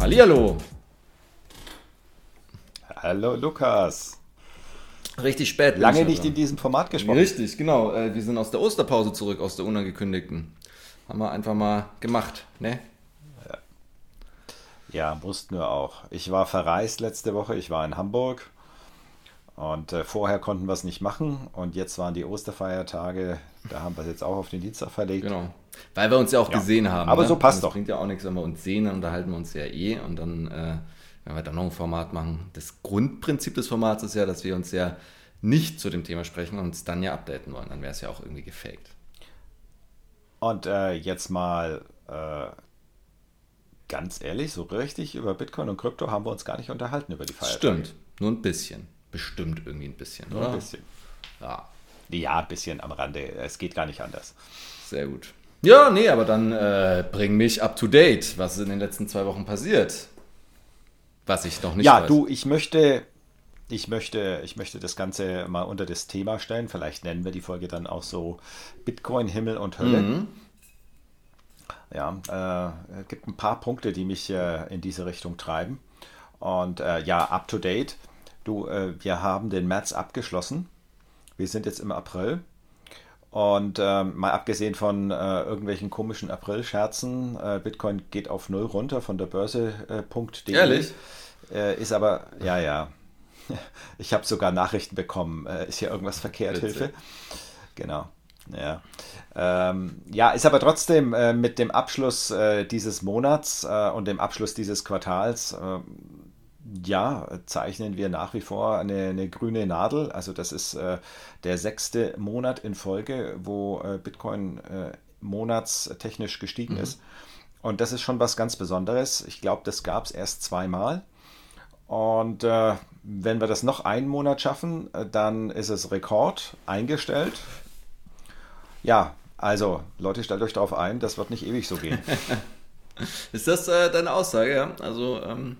Hallihallo. Hallo Lukas. Richtig spät. Lange nicht in diesem Format gesprochen. Richtig, genau. Äh, wir sind aus der Osterpause zurück, aus der unangekündigten. Haben wir einfach mal gemacht, ne? Ja, ja mussten wir auch. Ich war verreist letzte Woche, ich war in Hamburg. Und äh, vorher konnten wir es nicht machen. Und jetzt waren die Osterfeiertage. Da haben wir es jetzt auch auf den Dienstag verlegt. Genau. Weil wir uns ja auch ja. gesehen haben. Aber ne? so passt das doch. bringt ja auch nichts, wenn wir uns sehen, dann unterhalten wir uns ja eh. Und dann, äh, wenn wir dann noch ein Format machen. Das Grundprinzip des Formats ist ja, dass wir uns ja nicht zu dem Thema sprechen und uns dann ja updaten wollen. Dann wäre es ja auch irgendwie gefaked. Und äh, jetzt mal äh, ganz ehrlich, so richtig über Bitcoin und Krypto haben wir uns gar nicht unterhalten über die Feiertage. Stimmt, nur ein bisschen. Bestimmt irgendwie ein bisschen, oder? ein bisschen. Ja. Ja, ein bisschen am Rande. Es geht gar nicht anders. Sehr gut. Ja, nee, aber dann äh, bring mich up to date. Was ist in den letzten zwei Wochen passiert? Was ich noch nicht ja, weiß. du, ich möchte, ich möchte, ich möchte das Ganze mal unter das Thema stellen. Vielleicht nennen wir die Folge dann auch so Bitcoin, Himmel und Hölle. Mhm. Ja, äh, es gibt ein paar Punkte, die mich äh, in diese Richtung treiben. Und äh, ja, up to date. Du, äh, wir haben den März abgeschlossen. Wir sind jetzt im April. Und ähm, mal abgesehen von äh, irgendwelchen komischen April-Scherzen, äh, Bitcoin geht auf null runter von der Börse.de. Ehrlich? Äh, ist aber, ja, ja. Ich habe sogar Nachrichten bekommen. Äh, ist hier irgendwas verkehrt? Bitte. Hilfe. Genau. Ja. Ähm, ja, ist aber trotzdem äh, mit dem Abschluss äh, dieses Monats äh, und dem Abschluss dieses Quartals, äh, ja, zeichnen wir nach wie vor eine, eine grüne Nadel. Also das ist äh, der sechste Monat in Folge, wo äh, Bitcoin monatstechnisch gestiegen Mhm. ist. Und das ist schon was ganz Besonderes. Ich glaube, das gab es erst zweimal. Und äh, wenn wir das noch einen Monat schaffen, äh, dann ist es Rekord eingestellt. Ja, also Leute, stellt euch darauf ein, das wird nicht ewig so gehen. Ist das äh, deine Aussage, ja? Also, ähm,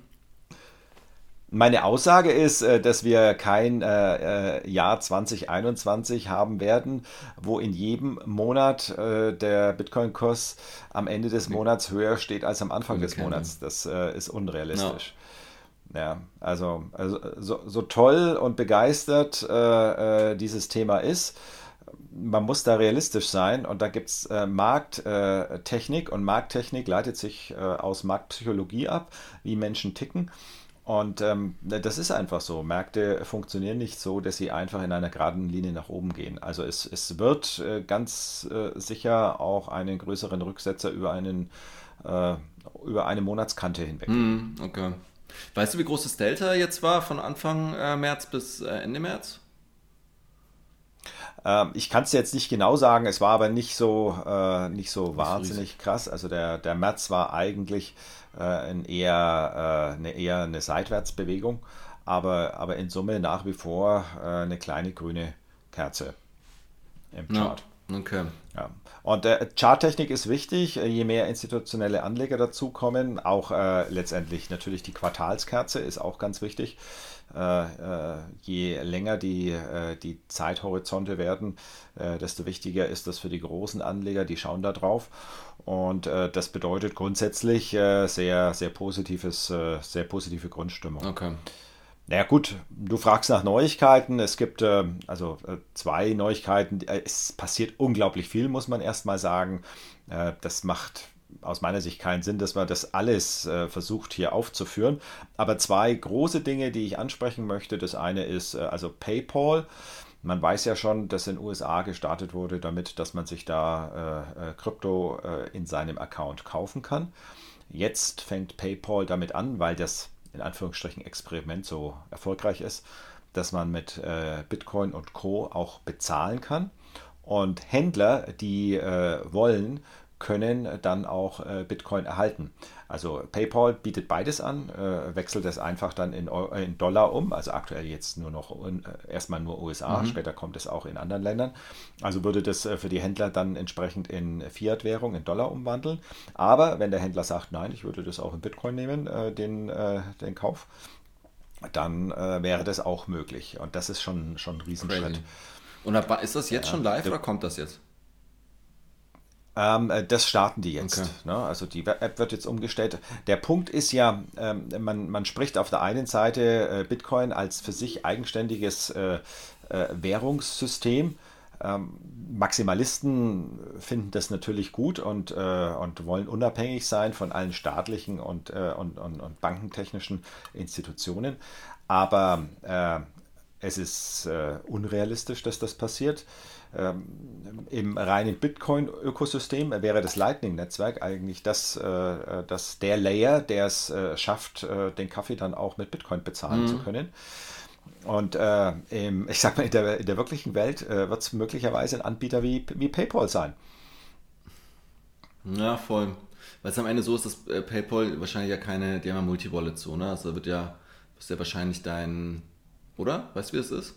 Meine Aussage ist, äh, dass wir kein äh, äh, Jahr 2021 haben werden, wo in jedem Monat äh, der Bitcoin-Kurs am Ende des Monats höher steht als am Anfang des Monats. Das äh, ist unrealistisch. Ja, also, also so, so toll und begeistert dieses Thema ist, man muss da realistisch sein und da gibt es äh, Markttechnik und Markttechnik leitet sich äh, aus Marktpsychologie ab, wie Menschen ticken. Und ähm, das ist einfach so. Märkte funktionieren nicht so, dass sie einfach in einer geraden Linie nach oben gehen. Also es, es wird äh, ganz äh, sicher auch einen größeren Rücksetzer über, einen, äh, über eine Monatskante hinweg. hm, okay. Weißt du, wie groß das Delta jetzt war von Anfang äh, März bis äh, Ende März? Ähm, ich kann es jetzt nicht genau sagen, es war aber nicht so, äh, nicht so wahnsinnig krass. Also der, der März war eigentlich ein eher, äh, eine, eher eine Seitwärtsbewegung, aber, aber in Summe nach wie vor äh, eine kleine grüne Kerze im Chart. Ja, okay. Ja. Und äh, Charttechnik ist wichtig, äh, je mehr institutionelle Anleger dazukommen. Auch äh, letztendlich natürlich die Quartalskerze ist auch ganz wichtig. Äh, äh, je länger die, äh, die Zeithorizonte werden, desto wichtiger ist das für die großen Anleger, die schauen da drauf. Und das bedeutet grundsätzlich sehr, sehr positives, sehr positive Grundstimmung. Okay. Naja gut, du fragst nach Neuigkeiten. Es gibt äh, also äh, zwei Neuigkeiten. Es passiert unglaublich viel, muss man erstmal sagen. Äh, Das macht aus meiner Sicht keinen Sinn, dass man das alles äh, versucht hier aufzuführen. Aber zwei große Dinge, die ich ansprechen möchte. Das eine ist äh, also PayPal. Man weiß ja schon, dass in den USA gestartet wurde, damit, dass man sich da äh, äh, Krypto äh, in seinem Account kaufen kann. Jetzt fängt PayPal damit an, weil das in Anführungsstrichen Experiment so erfolgreich ist, dass man mit äh, Bitcoin und Co. auch bezahlen kann. Und Händler, die äh, wollen, können dann auch äh, Bitcoin erhalten. Also PayPal bietet beides an, äh, wechselt es einfach dann in, äh, in Dollar um, also aktuell jetzt nur noch äh, erstmal nur USA, Mhm. später kommt es auch in anderen Ländern. Also würde das äh, für die Händler dann entsprechend in Fiat-Währung, in Dollar umwandeln. Aber wenn der Händler sagt, nein, ich würde das auch in Bitcoin nehmen, äh, den, äh, den Kauf, dann äh, wäre das auch möglich. Und das ist schon, schon ein Riesenschritt. Und ist das jetzt Ja. schon live oder kommt das jetzt? Ähm, äh, das starten die jetzt. Okay. Ne? Also die App wird jetzt umgestellt. Der Punkt ist ja, ähm, man, man spricht auf der einen Seite äh, Bitcoin als für sich eigenständiges äh, äh, Währungssystem. Ähm, Maximalisten finden das natürlich gut und, äh, und wollen unabhängig sein von allen staatlichen und, äh, und, und, und, bankentechnischen Institutionen. Aber es ist unrealistisch, dass das passiert. Ähm, Im reinen Bitcoin-Ökosystem wäre das Lightning-Netzwerk eigentlich das, äh, das der Layer, der es äh, schafft, äh, den Kaffee dann auch mit Bitcoin bezahlen mhm. zu können. Und äh, im, ich sag mal, in der, in der wirklichen Welt äh, wird es möglicherweise ein Anbieter wie, wie PayPal sein. Ja, voll. Weil es am Ende so ist, dass äh, PayPal wahrscheinlich ja keine, die haben ja Multi-Wallet so, ne? Also wird ja, ist ja wahrscheinlich dein, oder? Weißt du, wie es ist?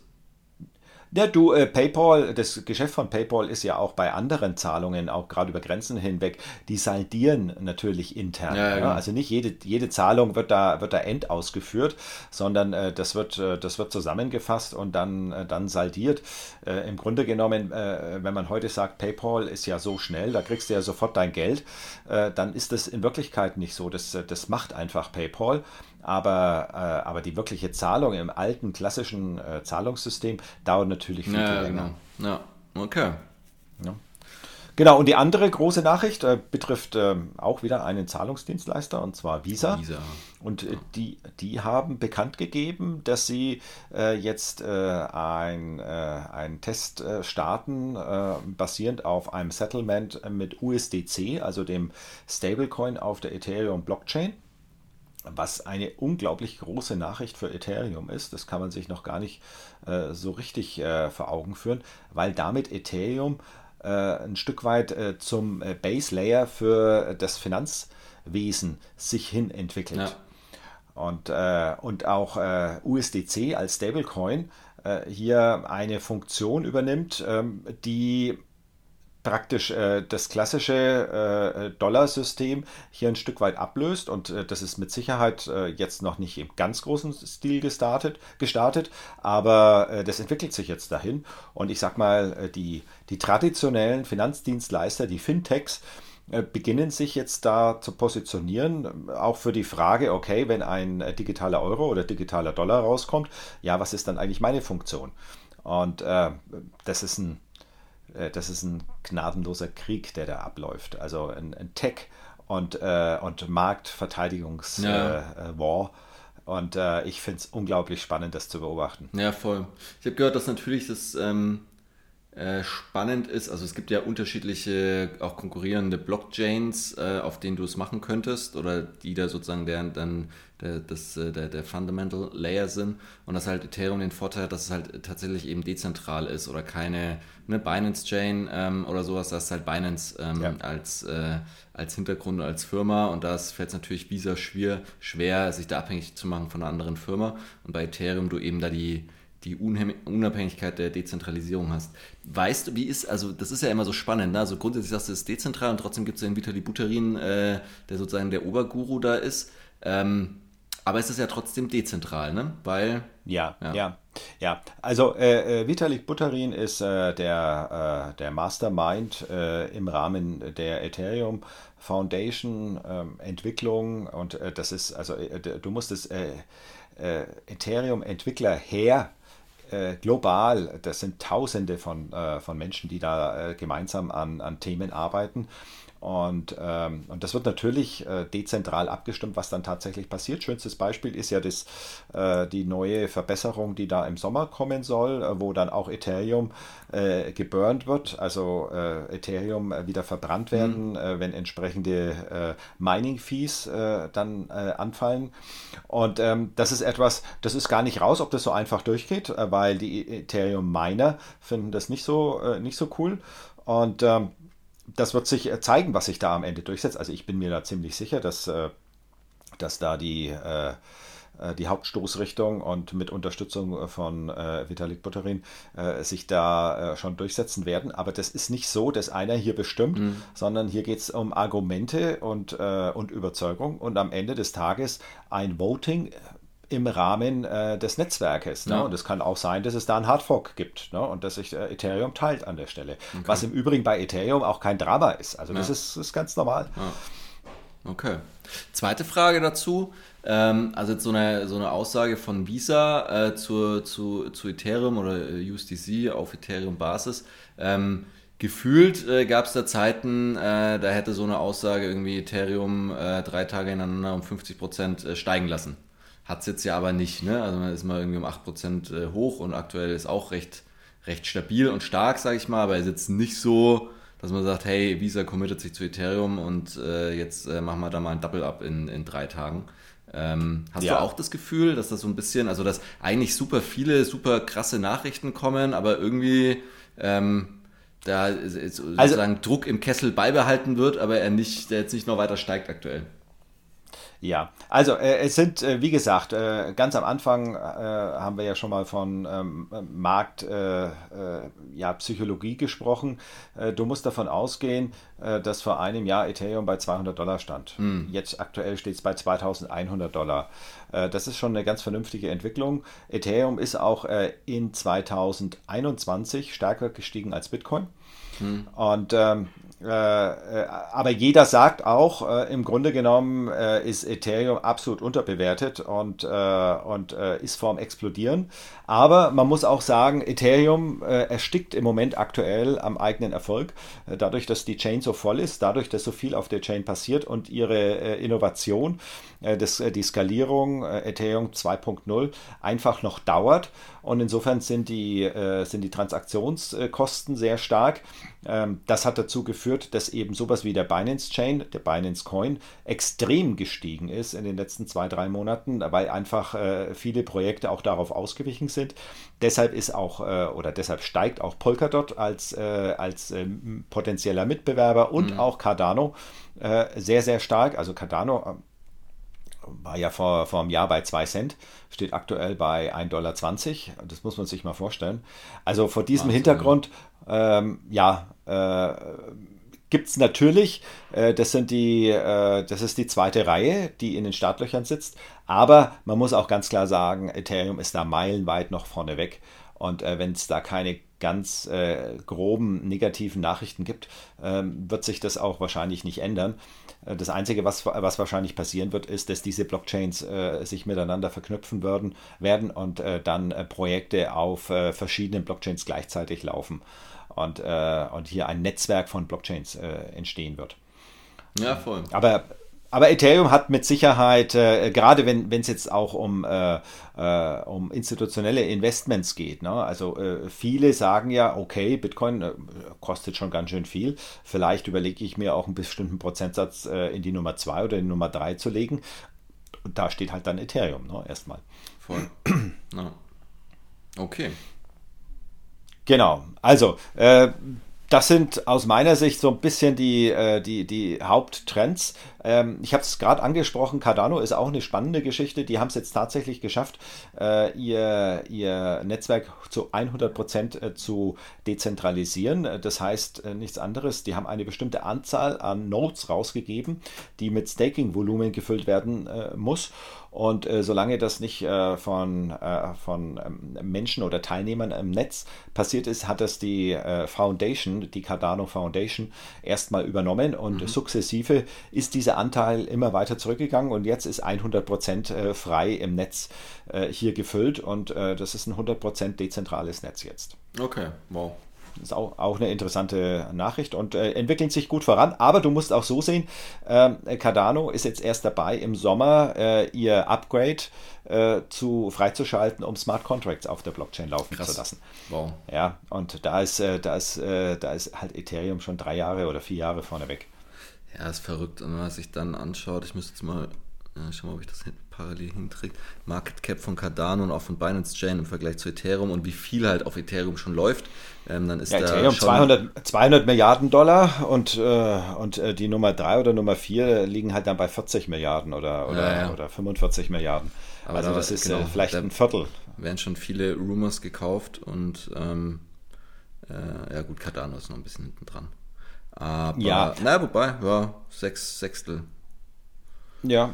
Ja, du, äh, PayPal, das Geschäft von PayPal ist ja auch bei anderen Zahlungen, auch gerade über Grenzen hinweg, die saldieren natürlich intern. Ja, ja. Genau. Also nicht jede, jede Zahlung wird da, wird da end ausgeführt, sondern äh, das, wird, äh, das wird zusammengefasst und dann, äh, dann saldiert. Äh, Im Grunde genommen, äh, wenn man heute sagt, PayPal ist ja so schnell, da kriegst du ja sofort dein Geld, dann ist das in Wirklichkeit nicht so. Das, das macht einfach PayPal. Aber, äh, aber die wirkliche Zahlung im alten klassischen äh, Zahlungssystem dauert natürlich viel, ja, länger. Genau. Ja, okay. Ja. Genau, und die andere große Nachricht äh, betrifft äh, auch wieder einen Zahlungsdienstleister, und zwar Visa. Visa. Und äh, die, die haben bekannt gegeben, dass sie äh, jetzt äh, ein, einen Test starten, basierend auf einem Settlement mit USDC, also dem Stablecoin auf der Ethereum Blockchain was eine unglaublich große Nachricht für Ethereum ist. Das kann man sich noch gar nicht äh, so richtig äh, vor Augen führen, weil damit Ethereum äh, ein Stück weit äh, zum äh, Base Layer für das Finanzwesen sich hin entwickelt. Ja. Und, äh, und auch USDC als Stablecoin hier eine Funktion übernimmt, ähm, die praktisch äh, das klassische äh, Dollarsystem hier ein Stück weit ablöst und äh, das ist mit Sicherheit äh, jetzt noch nicht im ganz großen Stil gestartet, gestartet aber äh, das entwickelt sich jetzt dahin und ich sag mal, äh, die, die traditionellen Finanzdienstleister, die Fintechs, beginnen sich jetzt da zu positionieren, auch für die Frage, okay, wenn ein digitaler Euro oder digitaler Dollar rauskommt, ja, was ist dann eigentlich meine Funktion? Und das ist ein äh, das ist ein gnadenloser Krieg, der da abläuft. Also ein, ein Tech- und, äh, und Marktverteidigungswar. Ja. Äh, und äh, ich finde es unglaublich spannend, das zu beobachten. Ja, voll. Ich habe gehört, dass natürlich das ähm, äh, spannend ist. Also es gibt ja unterschiedliche, auch konkurrierende Blockchains, äh, auf denen du es machen könntest oder die da sozusagen der, dann der, das, äh, der, der Fundamental Layer sind. Und dass halt Ethereum den Vorteil hat, dass es halt tatsächlich eben dezentral ist oder keine ne, Binance-Chain ähm, oder sowas. Das ist halt Binance ähm, ja. als, äh, als Hintergrund, als Firma. Und da fällt es natürlich Visa schwer, schwer, sich da abhängig zu machen von einer anderen Firma. Und bei Ethereum du eben da die die Unabhängigkeit der Dezentralisierung hast. Weißt du, wie ist, also das ist ja immer so spannend, ne? also grundsätzlich sagst du, es ist dezentral und trotzdem gibt es den Vitali Buterin, äh, der sozusagen der Oberguru da ist. Ähm, aber es ist ja trotzdem dezentral, ne? Weil. Ja, ja, ja. ja. Also äh, äh, Vitalik Buterin ist äh, der, äh, der Mastermind äh, im Rahmen der Ethereum Foundation ähm, Entwicklung und äh, das ist, also du musst es Ethereum Entwickler her global, das sind Tausende von, von Menschen, die da gemeinsam an, an Themen arbeiten. Und, ähm, und das wird natürlich äh, dezentral abgestimmt, was dann tatsächlich passiert. Schönstes Beispiel ist ja das, äh, die neue Verbesserung, die da im Sommer kommen soll, äh, wo dann auch Ethereum äh, geburnt wird, also äh, Ethereum äh, wieder verbrannt werden, mhm. wenn entsprechende Mining-Fees dann anfallen. Und ähm, das ist etwas, das ist gar nicht raus, ob das so einfach durchgeht, weil die Ethereum-Miner finden das nicht so, nicht so cool. Und ähm, das wird sich äh, zeigen, was sich da am Ende durchsetzt. Also ich bin mir da ziemlich sicher, dass, äh, dass da die, äh, die Hauptstoßrichtung und mit Unterstützung von Vitalik Buterin sich da schon durchsetzen werden. Aber das ist nicht so, dass einer hier bestimmt, mhm. sondern hier geht es um Argumente und, und Überzeugung und am Ende des Tages ein Voting im Rahmen äh, des Netzwerkes. Ne? Und es kann auch sein, dass es da einen Hardfork gibt ne? und dass sich äh, Ethereum teilt an der Stelle. Okay. Was im Übrigen bei Ethereum auch kein Drama ist. Also das ja. ist, ist ganz normal. Ja. Okay. Zweite Frage dazu. Ähm, also jetzt so eine, so eine Aussage von Visa äh, zu, zu, zu Ethereum oder äh, USDC auf Ethereum-Basis. Ähm, gefühlt äh, gab es da Zeiten, äh, da hätte so eine Aussage irgendwie Ethereum äh, drei Tage ineinander um 50 Prozent äh, steigen lassen. Hat es jetzt ja aber nicht. Ne? Also man ist mal irgendwie um 8 Prozent äh, hoch und aktuell ist auch recht, recht stabil und stark, sage ich mal, aber er ist jetzt nicht so, dass man sagt, hey, Visa committet sich zu Ethereum und äh, jetzt machen wir da mal ein Double-Up in, in drei Tagen. Ähm, hast ja. du auch das Gefühl, dass das so ein bisschen, also dass eigentlich super viele, super krasse Nachrichten kommen, aber irgendwie ähm, da also sozusagen also, Druck im Kessel beibehalten wird, aber er nicht, der jetzt nicht noch weiter steigt aktuell. Ja, also äh, es sind, äh, wie gesagt, äh, ganz am Anfang äh, haben wir ja schon mal von ähm, Markt, äh, äh, ja, Psychologie gesprochen. du musst davon ausgehen, dass vor einem Jahr Ethereum bei 200 Dollar stand. Hm. Jetzt aktuell steht es bei 2100 Dollar. das ist schon eine ganz vernünftige Entwicklung. Ethereum ist auch in 2021 stärker gestiegen als Bitcoin. Hm. Und ähm, äh, äh, aber jeder sagt auch, äh, im Grunde genommen äh, ist Ethereum absolut unterbewertet und, äh, und äh, ist vorm Explodieren. Aber man muss auch sagen, Ethereum erstickt im Moment aktuell am eigenen Erfolg, dadurch, dass die Chain so voll ist, dadurch, dass so viel auf der Chain passiert und ihre Innovation, das, die Skalierung Ethereum 2.0 einfach noch dauert. Und insofern sind die, sind die Transaktionskosten sehr stark. Ähm, das hat dazu geführt, dass eben sowas wie der Binance Chain, der Binance Coin, extrem gestiegen ist in den letzten zwei, drei Monaten, weil einfach äh, viele Projekte auch darauf ausgewichen sind. Deshalb ist auch äh, oder deshalb steigt auch Polkadot als, äh, als ähm, potenzieller Mitbewerber und mhm. auch Cardano sehr, sehr stark. Also Cardano war ja vor, vor einem Jahr bei 2 Cent, steht aktuell bei 1,20 Dollar. Das muss man sich mal vorstellen. Also vor diesem Wahnsinn. Hintergrund ähm, ja, äh, gibt es natürlich. Äh, das, sind die, äh, das ist die zweite Reihe, die in den Startlöchern sitzt. Aber man muss auch ganz klar sagen, Ethereum ist da meilenweit noch vorne weg. Und äh, wenn es da keine ganz äh, groben negativen Nachrichten gibt, ähm, wird sich das auch wahrscheinlich nicht ändern. Äh, das Einzige, was, was wahrscheinlich passieren wird, ist, dass diese Blockchains äh, sich miteinander verknüpfen werden, werden und äh, dann äh, Projekte auf verschiedenen Blockchains gleichzeitig laufen und, äh, und hier ein Netzwerk von Blockchains äh, entstehen wird. Ja, voll. Aber, aber Ethereum hat mit Sicherheit, äh, gerade wenn es jetzt auch um, äh, äh, um institutionelle Investments geht, ne? also äh, viele sagen ja, okay, Bitcoin kostet schon ganz schön viel, vielleicht überlege ich mir auch einen bestimmten Prozentsatz in die Nummer 2 oder in die Nummer 3 zu legen. Und da steht halt dann Ethereum ne? erstmal. Voll. Ja. Okay. Genau, also äh, das sind aus meiner Sicht so ein bisschen die, äh, die, die Haupttrends. Ähm, ich habe es gerade angesprochen, Cardano ist auch eine spannende Geschichte. Die haben es jetzt tatsächlich geschafft, äh, ihr, ihr Netzwerk zu 100 Prozent äh, zu dezentralisieren. Das heißt nichts anderes, die haben eine bestimmte Anzahl an Nodes rausgegeben, die mit Staking-Volumen gefüllt werden muss. Und äh, solange das nicht äh, von, äh, von ähm, Menschen oder Teilnehmern im Netz passiert ist, hat das die äh, Foundation, die Cardano Foundation, erstmal übernommen und mhm. sukzessive ist dieser Anteil immer weiter zurückgegangen und jetzt ist 100 Prozent äh, frei im Netz äh, hier gefüllt und das ist ein 100% dezentrales Netz jetzt. Okay, wow. Das ist auch, auch eine interessante Nachricht und äh, entwickeln sich gut voran. Aber du musst auch so sehen, äh, Cardano ist jetzt erst dabei, im Sommer äh, ihr Upgrade äh, zu freizuschalten, um Smart Contracts auf der Blockchain laufen Krass. zu lassen. Wow. Ja, und da ist, äh, da, ist, äh, da ist halt Ethereum schon drei Jahre oder vier Jahre vorne weg. Ja, ist verrückt. Und wenn man sich dann anschaut, ich müsste jetzt mal ja, schau mal, ob ich das parallel hinkriege. Market Cap von Cardano und auch von Binance Chain im Vergleich zu Ethereum und wie viel halt auf Ethereum schon läuft. Ähm, dann ist ja, da Ethereum 200, 200 Milliarden Dollar und, äh, und äh, die Nummer 3 oder Nummer 4 liegen halt dann bei 40 Milliarden oder, oder, ja, ja. oder 45 Milliarden. Aber also da, das ist äh, genau, vielleicht ein Viertel. Werden schon viele Rumors gekauft und ähm, äh, ja gut, Cardano ist noch ein bisschen hinten dran. Aber, ja. naja, wobei, ja, sechs Sechstel. Ja,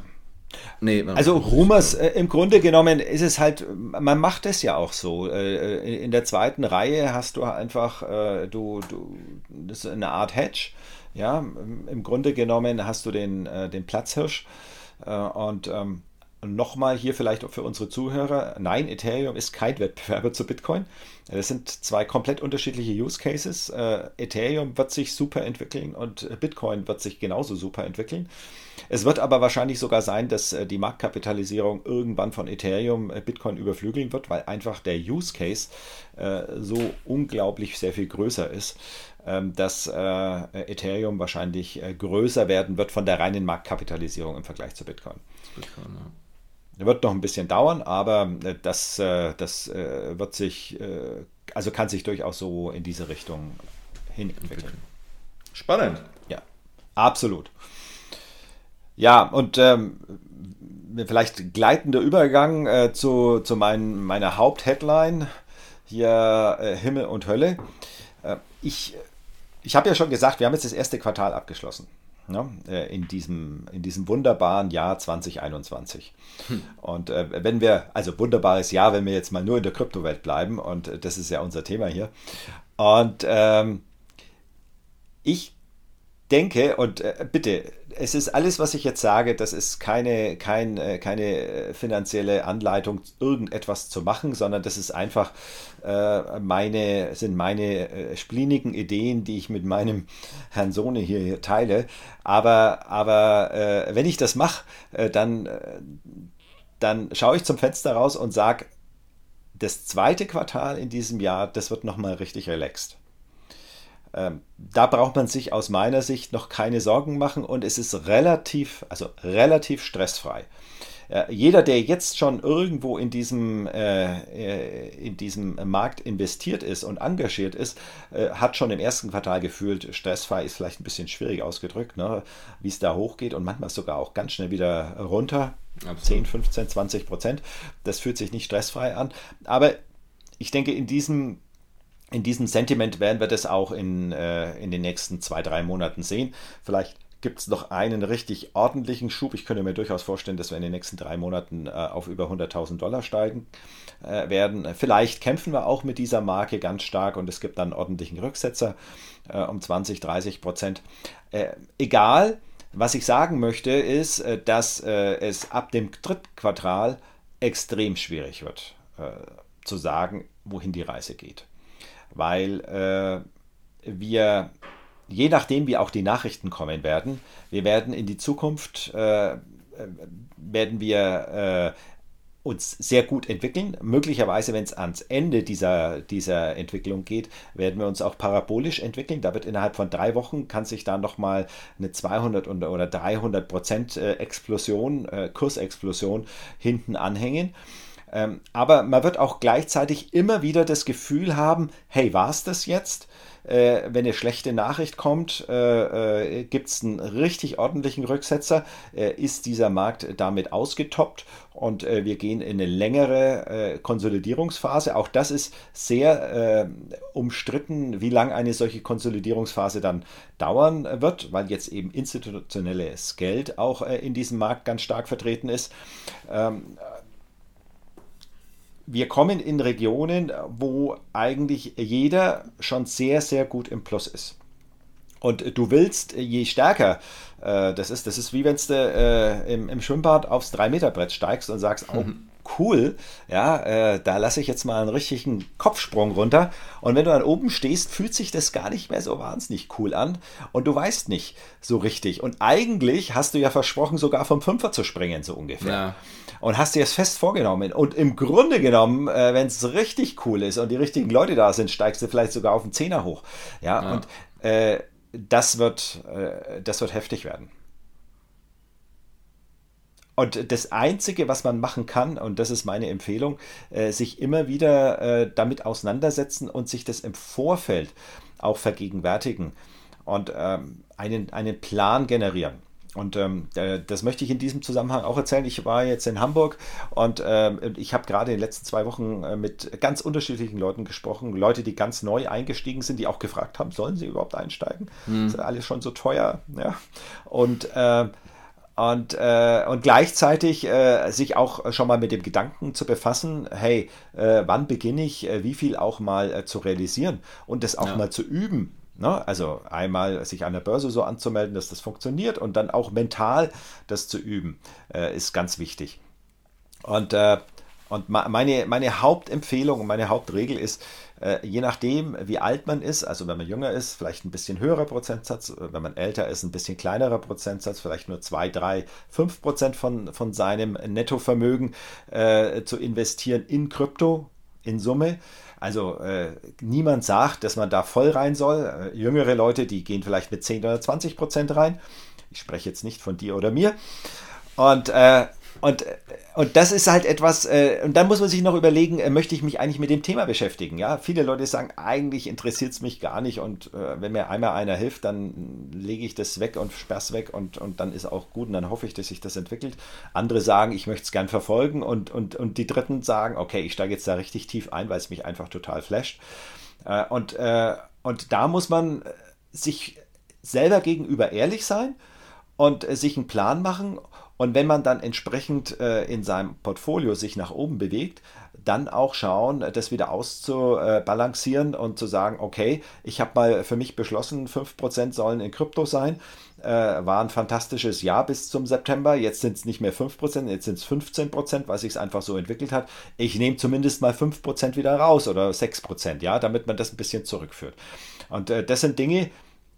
Nee, also Rumors, äh, im Grunde genommen ist es halt, man macht es ja auch so. Äh, in der zweiten Reihe hast du einfach, äh, du, du, das ist eine Art Hedge. Ja, im Grunde genommen hast du den, äh, den Platzhirsch äh, und ähm, nochmal hier vielleicht auch für unsere Zuhörer, nein, Ethereum ist kein Wettbewerber zu Bitcoin. Das sind zwei komplett unterschiedliche Use Cases. Äh, Ethereum wird sich super entwickeln und Bitcoin wird sich genauso super entwickeln. Es wird aber wahrscheinlich sogar sein, dass äh, die Marktkapitalisierung irgendwann von Ethereum äh, Bitcoin überflügeln wird, weil einfach der Use Case so unglaublich sehr viel größer ist ähm, dass Ethereum wahrscheinlich größer werden wird von der reinen Marktkapitalisierung im Vergleich zu Bitcoin. Bitcoin ja. Wird noch ein bisschen dauern, aber äh, das, äh, das äh, wird sich, also kann sich durchaus so in diese Richtung hin entwickeln. Spannend. Ja, absolut. Ja, und ähm, vielleicht gleitender Übergang äh, zu, zu mein, meiner Hauptheadline, hier äh, Himmel und Hölle. Äh, ich ich habe ja schon gesagt, wir haben jetzt das erste Quartal abgeschlossen ne, äh, in, diesem, in diesem wunderbaren Jahr 2021. Hm. Und äh, wenn wir, also wunderbares Jahr, wenn wir jetzt mal nur in der Kryptowelt bleiben, und äh, das ist ja unser Thema hier. Und ähm, ich denke, und äh, bitte, es ist alles, was ich jetzt sage, das ist keine, kein, äh, keine finanzielle Anleitung, irgendetwas zu machen, sondern das ist einfach äh, meine, sind meine äh, splinigen Ideen, die ich mit meinem Herrn Sohne hier teile. Aber, aber äh, wenn ich das mache, äh, dann, dann schaue ich zum Fenster raus und sage, das zweite Quartal in diesem Jahr, das wird nochmal richtig relaxed. Ähm, da braucht man sich aus meiner Sicht noch keine Sorgen machen und es ist relativ, also relativ stressfrei. Äh, jeder, der jetzt schon irgendwo in diesem, äh, äh, in diesem Markt investiert ist und engagiert ist, äh, hat schon im ersten Quartal gefühlt, stressfrei ist vielleicht ein bisschen schwierig ausgedrückt, ne, wie es da hochgeht und manchmal sogar auch ganz schnell wieder runter. Absolut. 10, 15, 20 Prozent. Das fühlt sich nicht stressfrei an. Aber ich denke, in diesem in diesem Sentiment werden wir das auch in, äh, in den nächsten zwei, drei Monaten sehen. Vielleicht gibt es noch einen richtig ordentlichen Schub. Ich könnte mir durchaus vorstellen, dass wir in den nächsten drei Monaten äh, auf über 100.000 Dollar steigen äh, werden. Vielleicht kämpfen wir auch mit dieser Marke ganz stark und es gibt dann ordentlichen Rücksetzer äh, um 20, 30 Prozent. Äh, egal, was ich sagen möchte, ist, äh, dass äh, es ab dem Drittquartal extrem schwierig wird zu sagen, wohin die Reise geht weil äh, wir, je nachdem wie auch die Nachrichten kommen werden, wir werden in die Zukunft, äh, äh werden wir äh, uns sehr gut entwickeln. Möglicherweise, wenn es ans Ende dieser, dieser Entwicklung geht, werden wir uns auch parabolisch entwickeln. Da wird innerhalb von drei Wochen kann sich da nochmal eine 200 oder 300 Prozent äh, Explosion, Kursexplosion hinten anhängen. Ähm, aber man wird auch gleichzeitig immer wieder das Gefühl haben, hey, war es das jetzt? Äh, wenn eine schlechte Nachricht kommt, äh, äh, gibt es einen richtig ordentlichen Rücksetzer, äh, ist dieser Markt damit ausgetoppt und äh, wir gehen in eine längere äh, Konsolidierungsphase. Auch das ist sehr umstritten, wie lange eine solche Konsolidierungsphase dann dauern wird, weil jetzt eben institutionelles Geld auch in diesem Markt ganz stark vertreten ist. Ähm, wir kommen in Regionen, wo eigentlich jeder schon sehr, sehr gut im Plus ist. Und du willst, je stärker äh, das ist, das ist wie wenn du äh, im, im, Schwimmbad aufs 3-Meter-Brett steigst und sagst, oh, mhm cool, ja, äh, da lasse ich jetzt mal einen richtigen Kopfsprung runter. Und wenn du dann oben stehst, fühlt sich das gar nicht mehr so wahnsinnig cool an und du weißt nicht so richtig. Und eigentlich hast du ja versprochen, sogar vom Fünfer zu springen, so ungefähr. Ja. Und hast dir das fest vorgenommen. Und im Grunde genommen, äh, wenn es richtig cool ist und die richtigen Leute da sind, steigst du vielleicht sogar auf den Zehner hoch. Ja, ja. und äh, das wird, äh, das wird heftig werden. Und das Einzige, was man machen kann, und das ist meine Empfehlung, äh, sich immer wieder äh, damit auseinandersetzen und sich das im Vorfeld auch vergegenwärtigen und ähm, einen, einen Plan generieren. Und ähm, das möchte ich in diesem Zusammenhang auch erzählen. Ich war jetzt in Hamburg und ähm, ich habe gerade in den letzten zwei Wochen äh, mit ganz unterschiedlichen Leuten gesprochen. Leute, die ganz neu eingestiegen sind, die auch gefragt haben, sollen sie überhaupt einsteigen? Hm. Ist alles schon so teuer? Ja. Und äh, Und, äh, und gleichzeitig äh, sich auch schon mal mit dem Gedanken zu befassen, hey, äh, wann beginne ich, äh, wie viel auch mal äh, zu realisieren und das auch ja. mal zu üben. Ne? Also einmal sich an der Börse so anzumelden, dass das funktioniert und dann auch mental das zu üben, äh, ist ganz wichtig. Und, und meine, meine Hauptempfehlung, meine Hauptregel ist, äh, je nachdem, wie alt man ist, also wenn man jünger ist, vielleicht ein bisschen höherer Prozentsatz, äh, wenn man älter ist, ein bisschen kleinerer Prozentsatz, vielleicht nur 2, 3, 5 Prozent von, von seinem Nettovermögen äh, zu investieren in Krypto in Summe. Also äh, niemand sagt, dass man da voll rein soll. Äh, jüngere Leute, die gehen vielleicht mit 10 oder 20 Prozent rein. Ich spreche jetzt nicht von dir oder mir. Und äh, und, und das ist halt etwas, äh, und dann muss man sich noch überlegen, äh, möchte ich mich eigentlich mit dem Thema beschäftigen? Ja, viele Leute sagen, eigentlich interessiert es mich gar nicht und äh, wenn mir einmal einer hilft, dann lege ich das weg und sperr's weg und, und dann ist auch gut und dann hoffe ich, dass sich das entwickelt. Andere sagen, ich möchte es gern verfolgen und, und, und die Dritten sagen, okay, ich steige jetzt da richtig tief ein, weil es mich einfach total flasht. Äh, und, äh, und da muss man sich selber gegenüber ehrlich sein und äh, sich einen Plan machen und wenn man dann entsprechend äh, in seinem Portfolio sich nach oben bewegt, dann auch schauen, das wieder auszubalancieren und zu sagen, okay, ich habe mal für mich beschlossen, 5% sollen in Krypto sein. Äh, war ein fantastisches Jahr bis zum September. Jetzt sind es nicht mehr 5%, jetzt sind es 15%, weil sich es einfach so entwickelt hat. Ich nehme zumindest mal 5% wieder raus oder 6%, ja, damit man das ein bisschen zurückführt. Und äh, das sind Dinge,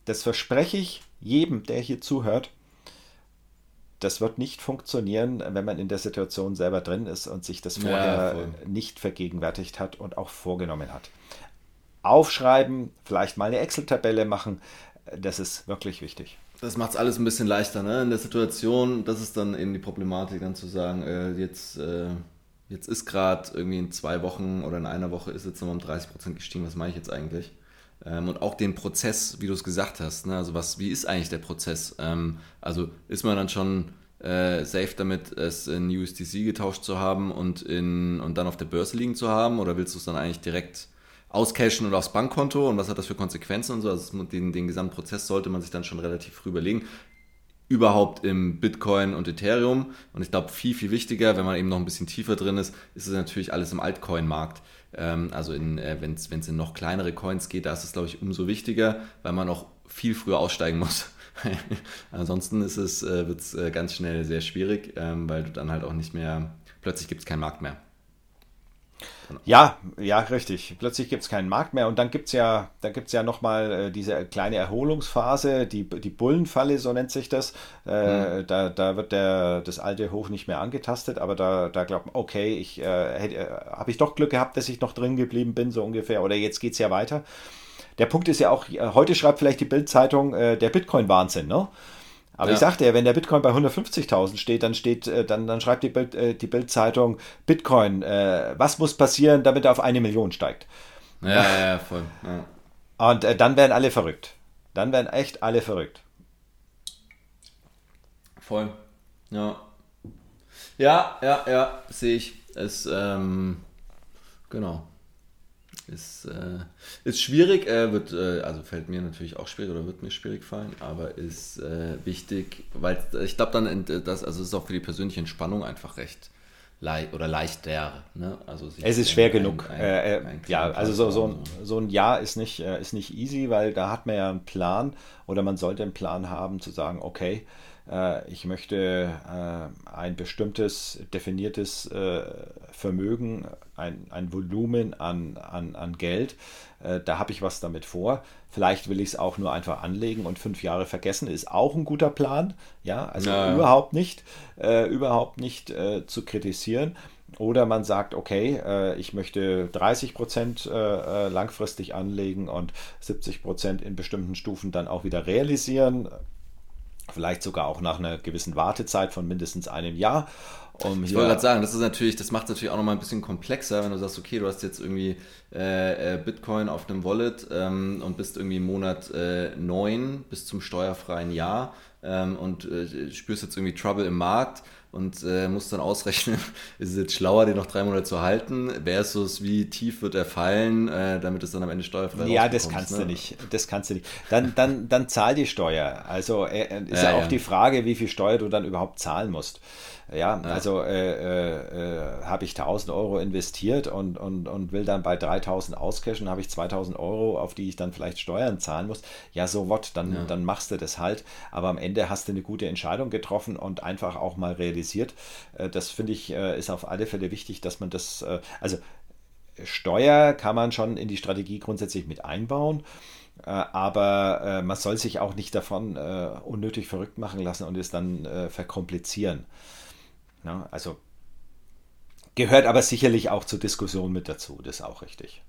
das verspreche ich jedem, der hier zuhört, das wird nicht funktionieren, wenn man in der Situation selber drin ist und sich das vorher ja, nicht vergegenwärtigt hat und auch vorgenommen hat. Aufschreiben, vielleicht mal eine Excel-Tabelle machen, das ist wirklich wichtig. Das macht es alles ein bisschen leichter, ne? In der Situation, das ist dann eben die Problematik, dann zu sagen, äh, jetzt, äh, jetzt ist gerade irgendwie in zwei Wochen oder in einer Woche ist jetzt nochmal um 30 Prozent gestiegen, was mache ich jetzt eigentlich? Ähm, und auch den Prozess, wie du es gesagt hast. Ne? Also was, wie ist eigentlich der Prozess? Ähm, also ist man dann schon äh, safe damit, es in USDC getauscht zu haben und, in, und dann auf der Börse liegen zu haben? Oder willst du es dann eigentlich direkt auscashen oder aufs Bankkonto? Und was hat das für Konsequenzen und so? Also den, den gesamten Prozess sollte man sich dann schon relativ früh überlegen überhaupt im Bitcoin und Ethereum. Und ich glaube, viel, viel wichtiger, wenn man eben noch ein bisschen tiefer drin ist, ist es natürlich alles im Altcoin-Markt. Ähm, also äh, wenn es in noch kleinere Coins geht, da ist es, glaube ich, umso wichtiger, weil man auch viel früher aussteigen muss. Ansonsten ist es, äh, wird es äh, ganz schnell sehr schwierig, ähm, weil du dann halt auch nicht mehr, plötzlich gibt es keinen Markt mehr. Ja, ja, richtig. Plötzlich gibt es keinen Markt mehr und dann gibt es ja, da gibt's ja nochmal äh, diese kleine Erholungsphase, die, die Bullenfalle, so nennt sich das. Äh, mhm. da, da wird der, das alte Hoch nicht mehr angetastet, aber da, da glaubt man, okay, ich äh, äh, habe ich doch Glück gehabt, dass ich noch drin geblieben bin, so ungefähr, oder jetzt geht es ja weiter. Der Punkt ist ja auch, äh, heute schreibt vielleicht die Bildzeitung äh, der Bitcoin-Wahnsinn, ne? Aber ja. ich sagte ja, wenn der Bitcoin bei 150.000 steht, dann steht, äh, dann, dann schreibt die Bild, äh, die Bildzeitung Bitcoin, äh, was muss passieren, damit er auf eine Million steigt? Ja, ja, ja voll. Ja. Und äh, dann werden alle verrückt. Dann werden echt alle verrückt. Voll. Ja. Ja, ja, ja, sehe ich. Es, ähm, genau. Ist, äh, ist schwierig, äh, wird, äh, also fällt mir natürlich auch schwierig oder wird mir schwierig fallen, aber ist äh, wichtig, weil ich glaube dann, das, also ist auch für die persönliche Entspannung einfach recht leicht oder leichter. Ne? Also es ist schwer ein, genug. Ein, ein, äh, ja, also so, so, ein, so ein Jahr ist nicht, äh, ist nicht easy, weil da hat man ja einen Plan oder man sollte einen Plan haben zu sagen, okay, äh, ich möchte äh, ein bestimmtes definiertes äh, Vermögen, ein, ein Volumen an, an, an Geld, da habe ich was damit vor. Vielleicht will ich es auch nur einfach anlegen und fünf Jahre vergessen, ist auch ein guter Plan. Ja, also ja, überhaupt nicht, äh, überhaupt nicht äh, zu kritisieren. Oder man sagt, okay, äh, ich möchte 30 Prozent langfristig anlegen und 70 Prozent in bestimmten Stufen dann auch wieder realisieren vielleicht sogar auch nach einer gewissen Wartezeit von mindestens einem Jahr. Um ich wollte gerade sagen, das ist natürlich, das macht es natürlich auch nochmal ein bisschen komplexer, wenn du sagst, okay, du hast jetzt irgendwie äh, äh Bitcoin auf einem Wallet ähm, und bist irgendwie im Monat äh, 9 bis zum steuerfreien Jahr ähm, und äh, spürst jetzt irgendwie Trouble im Markt und äh, musst dann ausrechnen, ist es jetzt schlauer, den noch drei Monate zu halten, versus wie tief wird er fallen, äh, damit es dann am Ende steuerfrei. Ja, das kannst ne? du nicht. Das kannst du nicht. Dann, dann, dann zahl die Steuer. Also äh, ist ja, ja auch ja. die Frage, wie viel Steuer du dann überhaupt zahlen musst. Ja, also äh, äh, äh habe ich 1000 Euro investiert und, und, und will dann bei 3000 auscashen, habe ich 2000 Euro, auf die ich dann vielleicht Steuern zahlen muss. Ja, so what, dann, ja. dann machst du das halt. Aber am Ende hast du eine gute Entscheidung getroffen und einfach auch mal realisiert. Äh, das finde ich, äh, ist auf alle Fälle wichtig, dass man das, also Steuer kann man schon in die Strategie grundsätzlich mit einbauen aber man soll sich auch nicht davon unnötig verrückt machen lassen und es dann verkomplizieren. Ja, also gehört aber sicherlich auch zur Diskussion mit dazu, das ist auch richtig.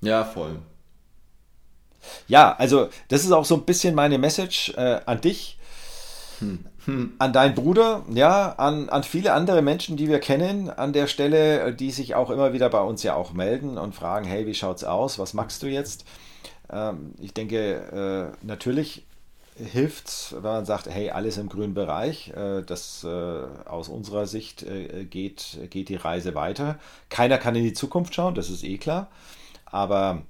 Ja, voll. Ja, also das ist auch so ein bisschen meine Message äh, an dich, hm. Hm. an deinen Bruder, ja, an, an viele andere Menschen, die wir kennen an der Stelle, die sich auch immer wieder bei uns ja auch melden und fragen, hey, wie schaut's aus, was machst du jetzt? Ähm, ich denke, äh, natürlich hilft, wenn man sagt, hey, alles im grünen Bereich. Äh, das äh, aus unserer Sicht äh, geht, geht die Reise weiter. Keiner kann in die Zukunft schauen, das ist eh klar. Aber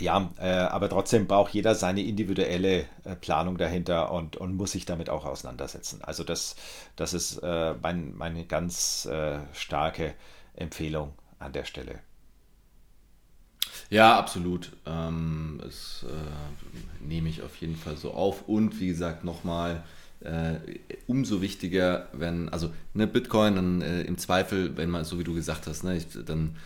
ja, aber trotzdem braucht jeder seine individuelle Planung dahinter und, und muss sich damit auch auseinandersetzen. Also das, das ist mein, meine ganz starke Empfehlung an der Stelle. Ja, absolut. Ähm, das äh, nehme ich auf jeden Fall so auf. Und wie gesagt, nochmal, äh, umso wichtiger, wenn, also ne, Bitcoin dann äh, im Zweifel, wenn man, so wie du gesagt hast, ne, ich, dann,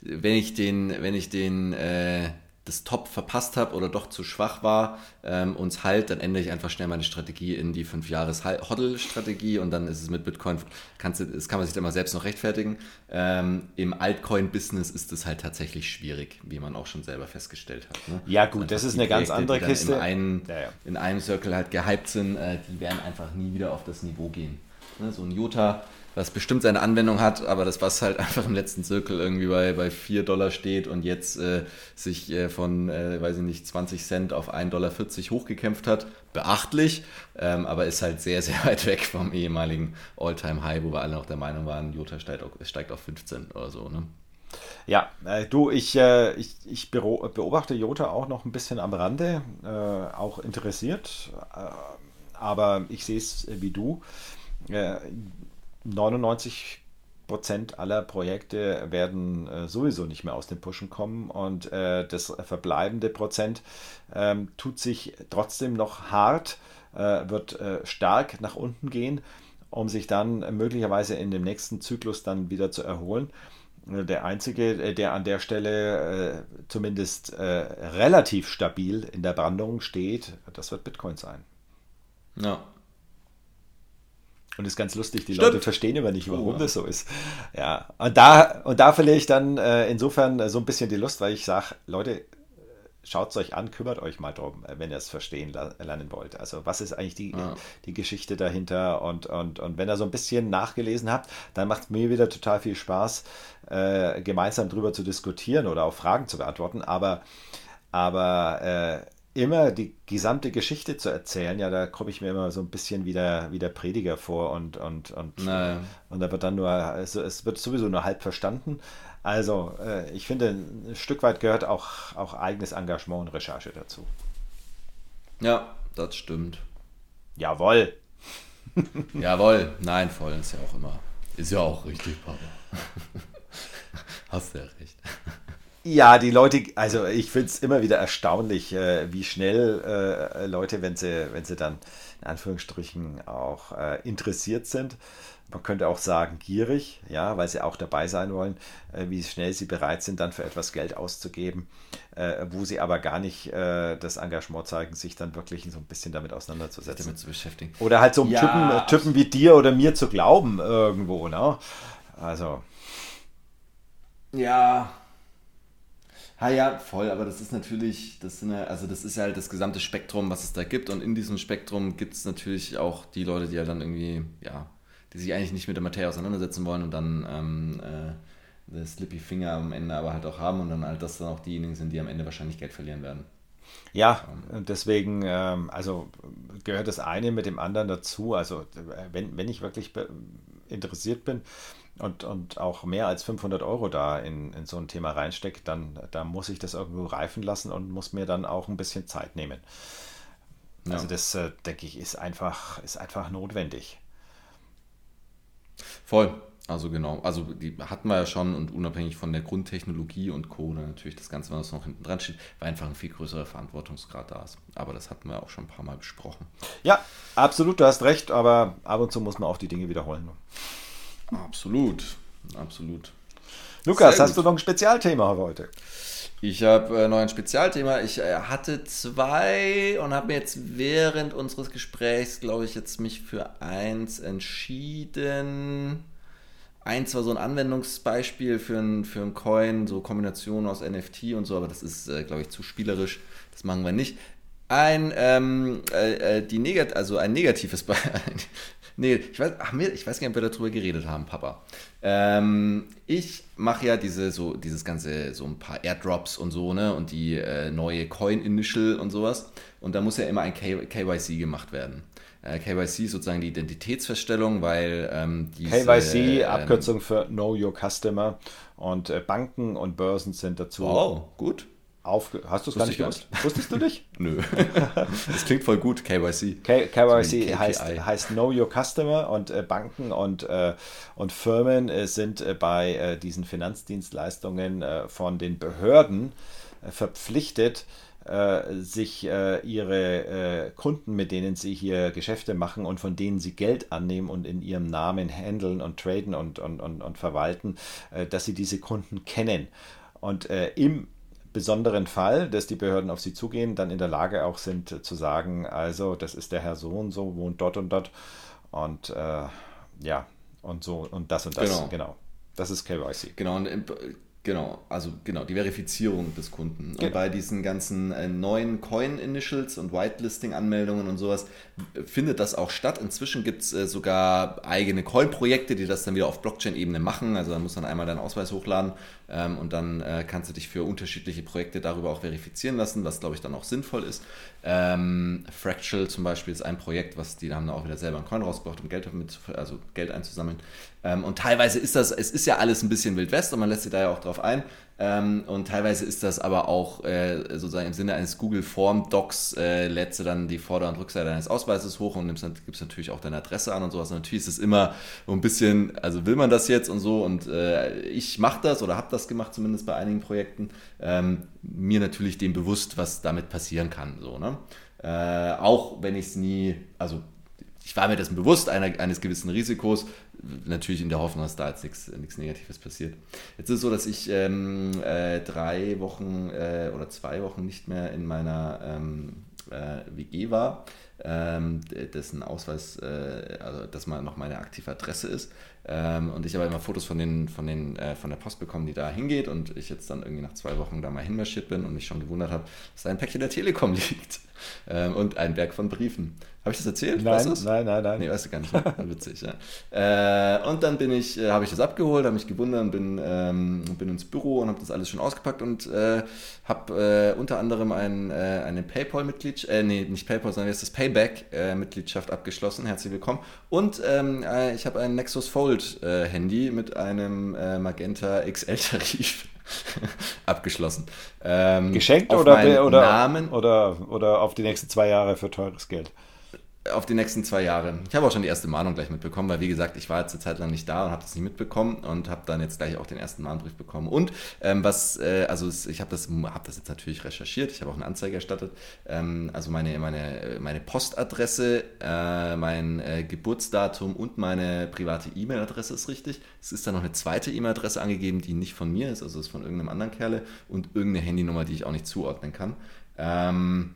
wenn ich den, wenn ich den äh, das Top verpasst habe oder doch zu schwach war ähm, uns halt, dann ändere ich einfach schnell meine Strategie in die 5 Jahres Hodl-Strategie und dann ist es mit Bitcoin, kannst du, das kann man sich dann mal selbst noch rechtfertigen. Ähm, Im Altcoin-Business ist es halt tatsächlich schwierig, wie man auch schon selber festgestellt hat. Ne? Ja gut, das ist eine Projekte, ganz andere Kiste. In, einen, ja, ja. in einem Circle halt gehypt sind, äh, die werden einfach nie wieder auf das Niveau gehen. Ne? So ein Jota was bestimmt seine Anwendung hat, aber das, was halt einfach im letzten Zirkel irgendwie bei, bei 4 Dollar steht und jetzt äh, sich äh, von, äh, weiß ich nicht, 20 Cent auf 1,40 Dollar hochgekämpft hat, beachtlich, ähm, aber ist halt sehr, sehr weit weg vom ehemaligen All-Time-High, wo wir alle noch der Meinung waren, Jota steigt, steigt auf 15 oder so, ne? Ja, äh, du, ich, äh, ich, ich beobachte Jota auch noch ein bisschen am Rande, äh, auch interessiert, aber ich sehe es wie du. Äh, 99 Prozent aller Projekte werden äh, sowieso nicht mehr aus den Pushen kommen und äh, das verbleibende Prozent ähm, tut sich trotzdem noch hart, äh, wird äh, stark nach unten gehen, um sich dann möglicherweise in dem nächsten Zyklus dann wieder zu erholen. Äh, der einzige, äh, der an der Stelle zumindest relativ stabil in der Brandung steht, das wird Bitcoin sein. Ja, und ist ganz lustig, die Stimmt. Leute verstehen immer nicht, warum oh. das so ist. Ja, und da, und da verliere ich dann äh, insofern äh, so ein bisschen die Lust, weil ich sage, Leute, schaut es euch an, kümmert euch mal drum, äh, wenn ihr es verstehen lernen wollt. Also was ist eigentlich die, ja. die Geschichte dahinter? Und, und, und wenn ihr so ein bisschen nachgelesen habt, dann macht es mir wieder total viel Spaß, äh, gemeinsam drüber zu diskutieren oder auch Fragen zu beantworten. Aber, aber äh, immer die gesamte Geschichte zu erzählen, ja, da komme ich mir immer so ein bisschen wie der, wie der Prediger vor und, und, und, naja. und da wird dann nur, also es wird sowieso nur halb verstanden. Also äh, ich finde, ein Stück weit gehört auch, auch eigenes Engagement und Recherche dazu. Ja, das stimmt. Jawohl. Jawohl. Nein, voll ist ja auch immer. Ist ja auch richtig, Papa. Hast du ja recht. Ja, die Leute, also ich finde es immer wieder erstaunlich, äh, wie schnell äh, Leute, wenn sie, wenn sie dann in Anführungsstrichen auch äh, interessiert sind, man könnte auch sagen gierig, ja, weil sie auch dabei sein wollen, äh, wie schnell sie bereit sind, dann für etwas Geld auszugeben, äh, wo sie aber gar nicht äh, das Engagement zeigen, sich dann wirklich so ein bisschen damit auseinanderzusetzen. Damit zu beschäftigen. Oder halt so einem ja. Typen, Typen wie dir oder mir zu glauben irgendwo, ne? Also. Ja, Ah ja, voll, aber das ist natürlich, das sind ja, also das ist ja halt das gesamte Spektrum, was es da gibt. Und in diesem Spektrum gibt es natürlich auch die Leute, die ja dann irgendwie, ja, die sich eigentlich nicht mit der Materie auseinandersetzen wollen und dann ähm, äh, das Slippy Finger am Ende aber halt auch haben und dann halt das dann auch diejenigen sind, die am Ende wahrscheinlich Geld verlieren werden. Ja, deswegen, ähm, also gehört das eine mit dem anderen dazu. Also wenn, wenn ich wirklich interessiert bin und, und auch mehr als 500 Euro da in, in so ein Thema reinstecke, dann, dann muss ich das irgendwo reifen lassen und muss mir dann auch ein bisschen Zeit nehmen. Ja. Also das, äh, denke ich, ist einfach, ist einfach notwendig. Voll. Also genau, also die hatten wir ja schon und unabhängig von der Grundtechnologie und Co. natürlich das Ganze, was noch hinten dran steht, weil einfach ein viel größerer Verantwortungsgrad da ist. Aber das hatten wir auch schon ein paar Mal besprochen. Ja, absolut, du hast recht, aber ab und zu muss man auch die Dinge wiederholen. Absolut, absolut. Lukas, hast du noch ein Spezialthema heute? Ich habe äh, noch ein Spezialthema. Ich äh, hatte zwei und habe mir jetzt während unseres Gesprächs, glaube ich, jetzt mich für eins entschieden. Eins war so ein Anwendungsbeispiel für ein, für ein Coin, so Kombination aus NFT und so, aber das ist, äh, glaube ich, zu spielerisch. Das machen wir nicht. Ein, ähm, äh, äh die Negat also ein negatives Beispiel. nee, ich weiß, ach, ich weiß gar nicht, ob wir darüber geredet haben, Papa. Ähm, ich mache ja diese, so, dieses ganze, so ein paar Airdrops und so, ne, und die äh, neue Coin-Initial und sowas. Und da muss ja immer ein KYC gemacht werden. Äh, KYC ist sozusagen die Identitätsfeststellung, weil ähm, diese, KYC, ähm, Abkürzung für Know Your Customer und äh, Banken und Börsen sind dazu. Wow, gut. Aufge Hast du es gar nicht gewusst? Wusstest du dich? Nö. das klingt voll gut, KYC. K KYC so heißt, heißt Know Your Customer und äh, Banken und, äh, und Firmen äh, sind äh, bei äh, diesen Finanzdienstleistungen von den Behörden verpflichtet, äh, sich äh, ihre äh, Kunden, mit denen sie hier Geschäfte machen und von denen sie Geld annehmen und in ihrem Namen handeln und traden und, und, und, und verwalten, äh, dass sie diese Kunden kennen. Und äh, im besonderen Fall, dass die Behörden auf sie zugehen, dann in der Lage auch sind zu sagen, also das ist der Herr so und so, wohnt dort und dort und ja, und so und das und das, genau. genau. Das ist KYC. Genau, und Genau, also genau, die Verifizierung des Kunden. Genau. Und bei diesen ganzen äh, neuen Coin-Initials und Whitelisting-Anmeldungen und sowas äh, findet das auch statt. Inzwischen gibt es äh, sogar eigene Coin-Projekte, die das dann wieder auf Blockchain-Ebene machen. Also da muss man einmal deinen Ausweis hochladen ähm, und dann äh, kannst du dich für unterschiedliche Projekte darüber auch verifizieren lassen, was glaube ich dann auch sinnvoll ist. Ähm, Fractal zum Beispiel ist ein Projekt, was die haben da auch wieder selber einen Coin rausgebracht, um Geld, damit, also Geld einzusammeln. Ähm, und teilweise ist das, es ist ja alles ein bisschen Wild West und man lässt sich da ja auch drauf ein. Ähm, und teilweise ist das aber auch äh, sozusagen im Sinne eines Google Form Docs, äh, lädst du dann die Vorder- und Rückseite deines Ausweises hoch und nimmst, gibst natürlich auch deine Adresse an und sowas. Und natürlich ist es immer so ein bisschen, also will man das jetzt und so. Und äh, ich mache das oder habe das gemacht, zumindest bei einigen Projekten. Ähm, mir natürlich dem bewusst, was damit passieren kann. So, ne? Äh, auch wenn ich es nie, also ich war mir dessen bewusst, einer, eines gewissen Risikos, natürlich in der Hoffnung, dass da jetzt nichts, Negatives passiert. Jetzt ist es so, dass ich ähm, äh, drei Wochen äh, oder zwei Wochen nicht mehr in meiner ähm, äh, WG war, dessen Ausweis, äh, also dass mal noch meine aktive Adresse ist. Ähm, und ich habe immer Fotos von, den, von, den, äh, von der Post bekommen, die da hingeht und ich jetzt dann irgendwie nach zwei Wochen da mal hinmarschiert bin und mich schon gewundert habe, dass da ein Päckchen der Telekom liegt ähm, und ein Berg von Briefen. Habe ich das erzählt? Nein, weißt nein, nein, nein. Nee, weißt du gar nicht. Witzig, ja. Äh, und dann bin ich, habe ich das abgeholt, habe mich gewundert und bin, ähm, bin ins Büro und habe das alles schon ausgepackt und habe unter anderem ein, eine PayPal-Mitgliedschaft, äh, nee, nicht PayPal, sondern jetzt das Payback-Mitgliedschaft abgeschlossen. Herzlich willkommen. Und ähm, ich habe ein Nexus Fold-Handy mit einem Magenta XL-Tarif. abgeschlossen. Ähm, Geschenkt oder, oder, Namen, oder, oder auf die nächsten zwei Jahre für teures Geld? Auf die nächsten zwei Jahre. Ich habe auch schon die erste Mahnung gleich mitbekommen, weil wie gesagt, ich war jetzt eine Zeit lang nicht da und habe das nicht mitbekommen und habe dann jetzt gleich auch den ersten Mahnbrief bekommen. Und ähm, was, äh, also ich habe das, hab das jetzt natürlich recherchiert, ich habe auch eine Anzeige erstattet. Ähm, also meine, meine, meine Postadresse, äh, mein äh, Geburtsdatum und meine private E-Mail-Adresse ist richtig. Es ist dann noch eine zweite E-Mail-Adresse angegeben, die nicht von mir ist, also ist von irgendeinem anderen Kerle und irgendeine Handynummer, die ich auch nicht zuordnen kann. Ähm,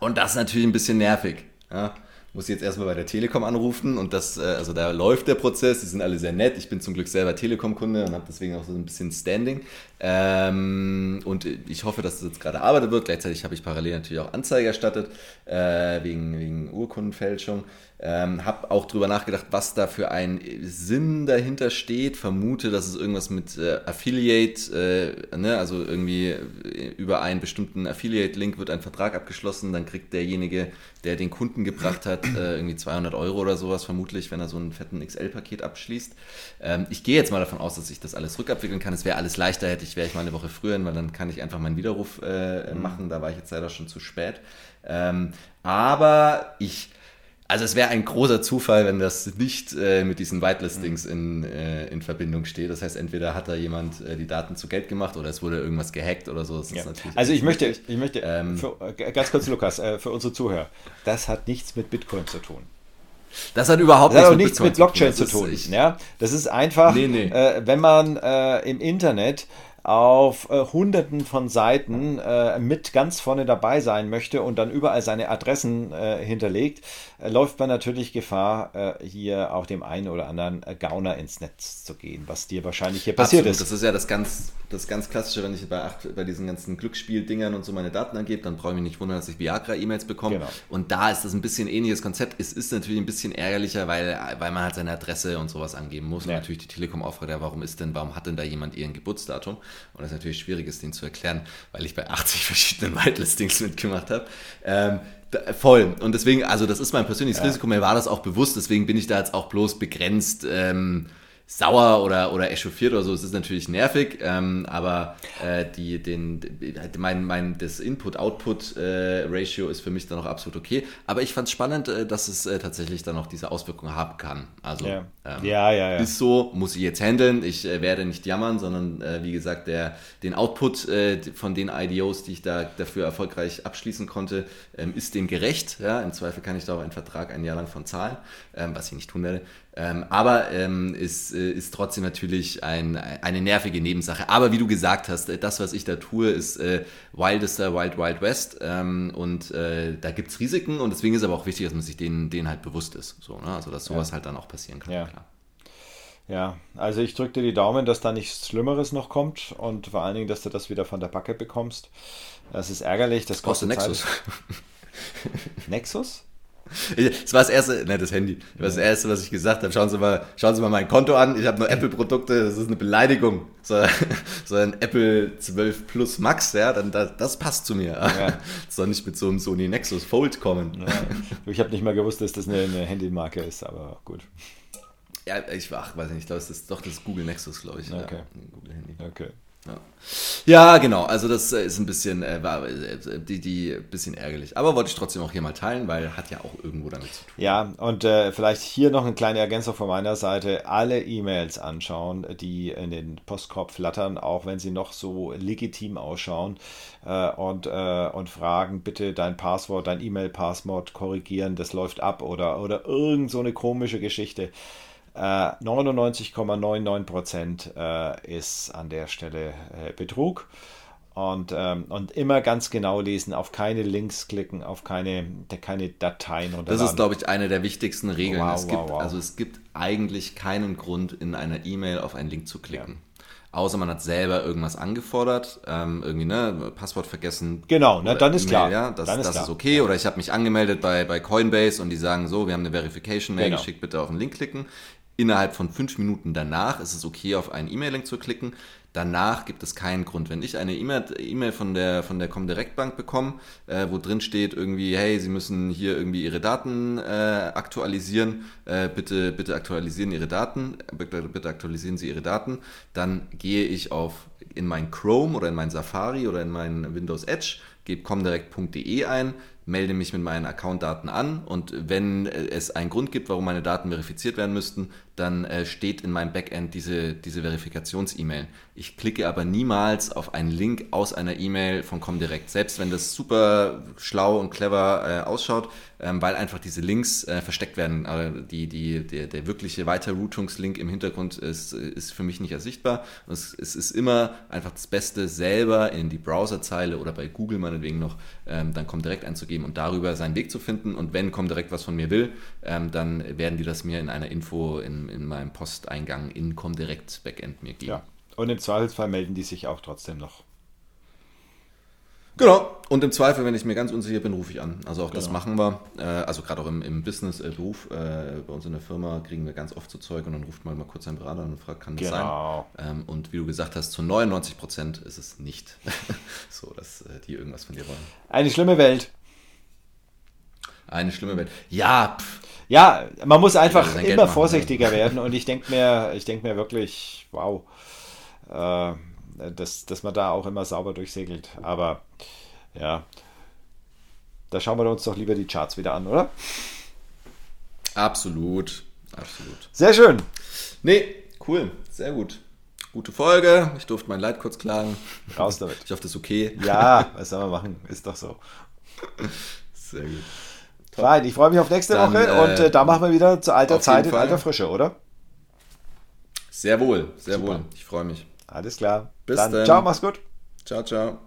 und das ist natürlich ein bisschen nervig. Ja? muss jetzt erstmal bei der Telekom anrufen und das, äh, also da läuft der Prozess, die sind alle sehr nett. Ich bin zum Glück selber Telekom-Kunde und habe deswegen auch so ein bisschen Standing. Ähm, und ich hoffe, dass das jetzt gerade arbeitet wird. Gleichzeitig habe ich parallel natürlich auch Anzeige erstattet, äh, wegen, wegen Urkundenfälschung. Ähm, habe auch drüber nachgedacht, was da für ein Sinn dahinter steht. Vermute, dass es irgendwas mit äh, Affiliate, äh, ne, also irgendwie äh, über einen bestimmten Affiliate-Link wird ein Vertrag abgeschlossen, dann kriegt derjenige, der den Kunden gebracht hat, äh, irgendwie 200 Euro oder sowas, vermutlich, wenn er so einen fetten XL-Paket abschließt. Ähm, ich gehe jetzt mal davon aus, dass ich das alles rückabwickeln kann. Es wäre alles leichter, hätte ich, wäre ich mal eine Woche früher, weil dann kann ich einfach meinen Widerruf äh, mhm. machen. Da war ich jetzt leider schon zu spät. Ähm, aber ich also es wäre ein großer Zufall, wenn das nicht äh, mit diesen Whitelistings mhm. in, äh, in Verbindung steht. Das heißt, entweder hat da jemand äh, die Daten zu Geld gemacht oder es wurde irgendwas gehackt oder so. Ja. also ich möchte, ich möchte ähm, für, äh, ganz kurz, Lukas, äh, für unsere Zuhörer, das hat nichts mit Bitcoin zu tun. Das hat überhaupt das hat nichts, mit, nichts mit Blockchain zu tun. Tun. ja? Das ist einfach, nee, nee. Äh, wenn man im Internet auf äh, hunderten von Seiten äh, mit ganz vorne dabei sein möchte und dann überall seine Adressen äh, hinterlegt, äh, läuft man natürlich Gefahr, äh, hier auch dem einen oder anderen äh, Gauner ins Netz zu gehen, was dir wahrscheinlich hier passiert Absolut. ist. Das ist ja das ganz, das ganz Klassische, wenn ich bei, acht, bei diesen ganzen Glücksspieldingern und so meine Daten angebe, dann brauche ich mich nicht wundern, dass ich Viagra-E-Mails bekomme. Genau. Und da ist das ein bisschen ähnliches Konzept. Es ist natürlich ein bisschen ärgerlicher, weil, weil man halt seine Adresse und sowas angeben muss. Ja. Und natürlich die Telekom auffragt, ja, warum ist denn, warum hat denn da jemand ihren Geburtsdatum? Und das ist natürlich schwierig, ist den zu erklären, weil ich bei 80 verschiedenen Whitelistings mitgemacht habe. Ähm, voll. Und deswegen, also das ist mein persönliches ja. Risiko, mir war das auch bewusst, deswegen bin ich da jetzt auch bloß begrenzt. Ähm, sauer oder, oder echauffiert oder so, es ist natürlich nervig, ähm, aber äh, die, den, mein, mein, das Input-Output-Ratio äh, ist für mich dann auch absolut okay. Aber ich fand es spannend, äh, dass es äh, tatsächlich dann auch diese Auswirkungen haben kann. Also ja. Ähm, ja, ja, ja. ist so, muss ich jetzt handeln. Ich äh, werde nicht jammern, sondern äh, wie gesagt, der, den Output von den IDOs, die ich da dafür erfolgreich abschließen konnte, ähm, ist dem gerecht. Ja? Im Zweifel kann ich da auch einen Vertrag ein Jahr lang von zahlen, ähm, was ich nicht tun werde. Ähm, aber ähm, ist, äh, ist trotzdem natürlich ein, eine nervige Nebensache. Aber wie du gesagt hast, äh, das, was ich da tue, ist äh, Wildester Wild Wild West. Ähm, und äh, da gibt es Risiken und deswegen ist aber auch wichtig, dass man sich denen, denen halt bewusst ist. So, ne? Also dass sowas ja. halt dann auch passieren kann. Ja. Klar. Ja, also ich drücke dir die Daumen, dass da nichts Schlimmeres noch kommt und vor allen Dingen, dass du das wieder von der Backe bekommst. Das ist ärgerlich. Das kostet Nexus. Nexus? Das war das erste, ne, das Handy. Das war das erste, was ich gesagt habe. Schauen Sie mal, schauen Sie mal mein Konto an. Ich habe nur Apple-Produkte. Das ist eine Beleidigung. So, so, ein Apple 12 Plus Max, ja, dann das, das passt zu mir. Ja. Soll nicht mit so einem Sony Nexus Fold kommen. Ja. Ich habe nicht mal gewusst, dass das eine, eine Handymarke ist, aber gut. Ja, ich ach, weiß nicht, ich glaube, es ist doch das Google Nexus, glaube ich. Okay. Ja, Google Handy. Okay. Ja. ja, genau. Also das äh, ist ein bisschen, äh, äh, die, die bisschen ärgerlich. Aber wollte ich trotzdem auch hier mal teilen, weil hat ja auch irgendwo damit zu tun. Ja, und äh, vielleicht hier noch eine kleine Ergänzung von meiner Seite. Alle E-Mails anschauen, die in den Postkorb flattern, auch wenn sie noch so legitim ausschauen. Äh, und, äh, und fragen, bitte dein Passwort, dein E-Mail-Passwort korrigieren, das läuft ab oder, oder irgend so eine komische Geschichte. 99,99% äh, äh, ist an der Stelle äh, Betrug. Und, ähm, und immer ganz genau lesen, auf keine Links klicken, auf keine, keine Dateien runterladen. Das ist, glaube ich, eine der wichtigsten Regeln. Wow, es gibt, wow, wow. Also es gibt eigentlich keinen Grund, in einer E-Mail auf einen Link zu klicken. Ja außer man hat selber irgendwas angefordert, ähm, irgendwie, ne, Passwort vergessen. Genau, ne, dann ist klar. Ja, das, dann ist, das ist okay. Oder ich habe mich angemeldet bei, bei Coinbase und die sagen so, wir haben eine Verification-Mail genau. geschickt, bitte auf den Link klicken. Innerhalb von fünf Minuten danach ist es okay, auf einen E-Mail-Link zu klicken. Danach gibt es keinen Grund. Wenn ich eine E-Mail von der, von der Comdirect Bank bekomme, äh, wo drin steht irgendwie, hey, Sie müssen hier irgendwie Ihre Daten äh, aktualisieren, äh, bitte, bitte aktualisieren Ihre Daten, bitte, aktualisieren Sie Ihre Daten, dann gehe ich auf in mein Chrome oder in mein Safari oder in mein Windows Edge, gebe comdirect.de ein, melde mich mit meinen Accountdaten an und wenn es einen Grund gibt, warum meine Daten verifiziert werden müssten, dann äh, steht in meinem Backend diese, diese Verifikations-E-Mail. Ich klicke aber niemals auf einen Link aus einer E-Mail von Comdirect. Selbst wenn das super schlau und clever äh, ausschaut, ähm, weil einfach diese Links äh, versteckt werden. Also die, die, der, der wirkliche Weiterroutungslink im Hintergrund ist, ist für mich nicht ersichtbar. Es, es ist immer einfach das Beste, selber in die Browserzeile oder bei Google meinetwegen noch ähm, dann Comdirect einzugeben und darüber seinen Weg zu finden. Und wenn Comdirect was von mir will, ähm, dann werden die das mir in einer Info in, in meinem Posteingang in Comdirect Backend mir geben. Ja. Und im Zweifelsfall melden die sich auch trotzdem noch. Genau. Und im Zweifel, wenn ich mir ganz unsicher bin, rufe ich an. Also auch genau. das machen wir. Äh, also gerade auch im, im Business-Beruf. Äh, bei uns in der Firma kriegen wir ganz oft so Zeug und dann ruft man mal kurz einen Berater an und fragt, kann das genau. sein? Ähm, und wie du gesagt hast, zu 99 Prozent ist es nicht so, dass äh, die irgendwas von dir wollen. Eine schlimme Welt. Eine schlimme Welt. Ja. Pff. Ja, man muss einfach immer machen, vorsichtiger ja. werden und ich denke mir, ich denke mir wirklich, wow. Äh, dass, dass man da auch immer sauber durchsegelt. Aber ja, da schauen wir uns doch lieber die Charts wieder an, oder? Absolut, absolut. Sehr schön. Nee, cool, sehr gut. Gute Folge. Ich durfte mein Leid kurz klagen. Raus damit. Ich hoffe, das ist okay. Ja, was soll man machen? Ist doch so. Sehr gut. Fein, ich freue mich auf nächste Dann, Woche und äh, da machen wir wieder zu alter Zeit in alter Frische, oder? Sehr wohl, sehr Super. wohl. Ich freue mich. Alles klar. Bis dann. Ciao, mach's gut. Ciao, ciao.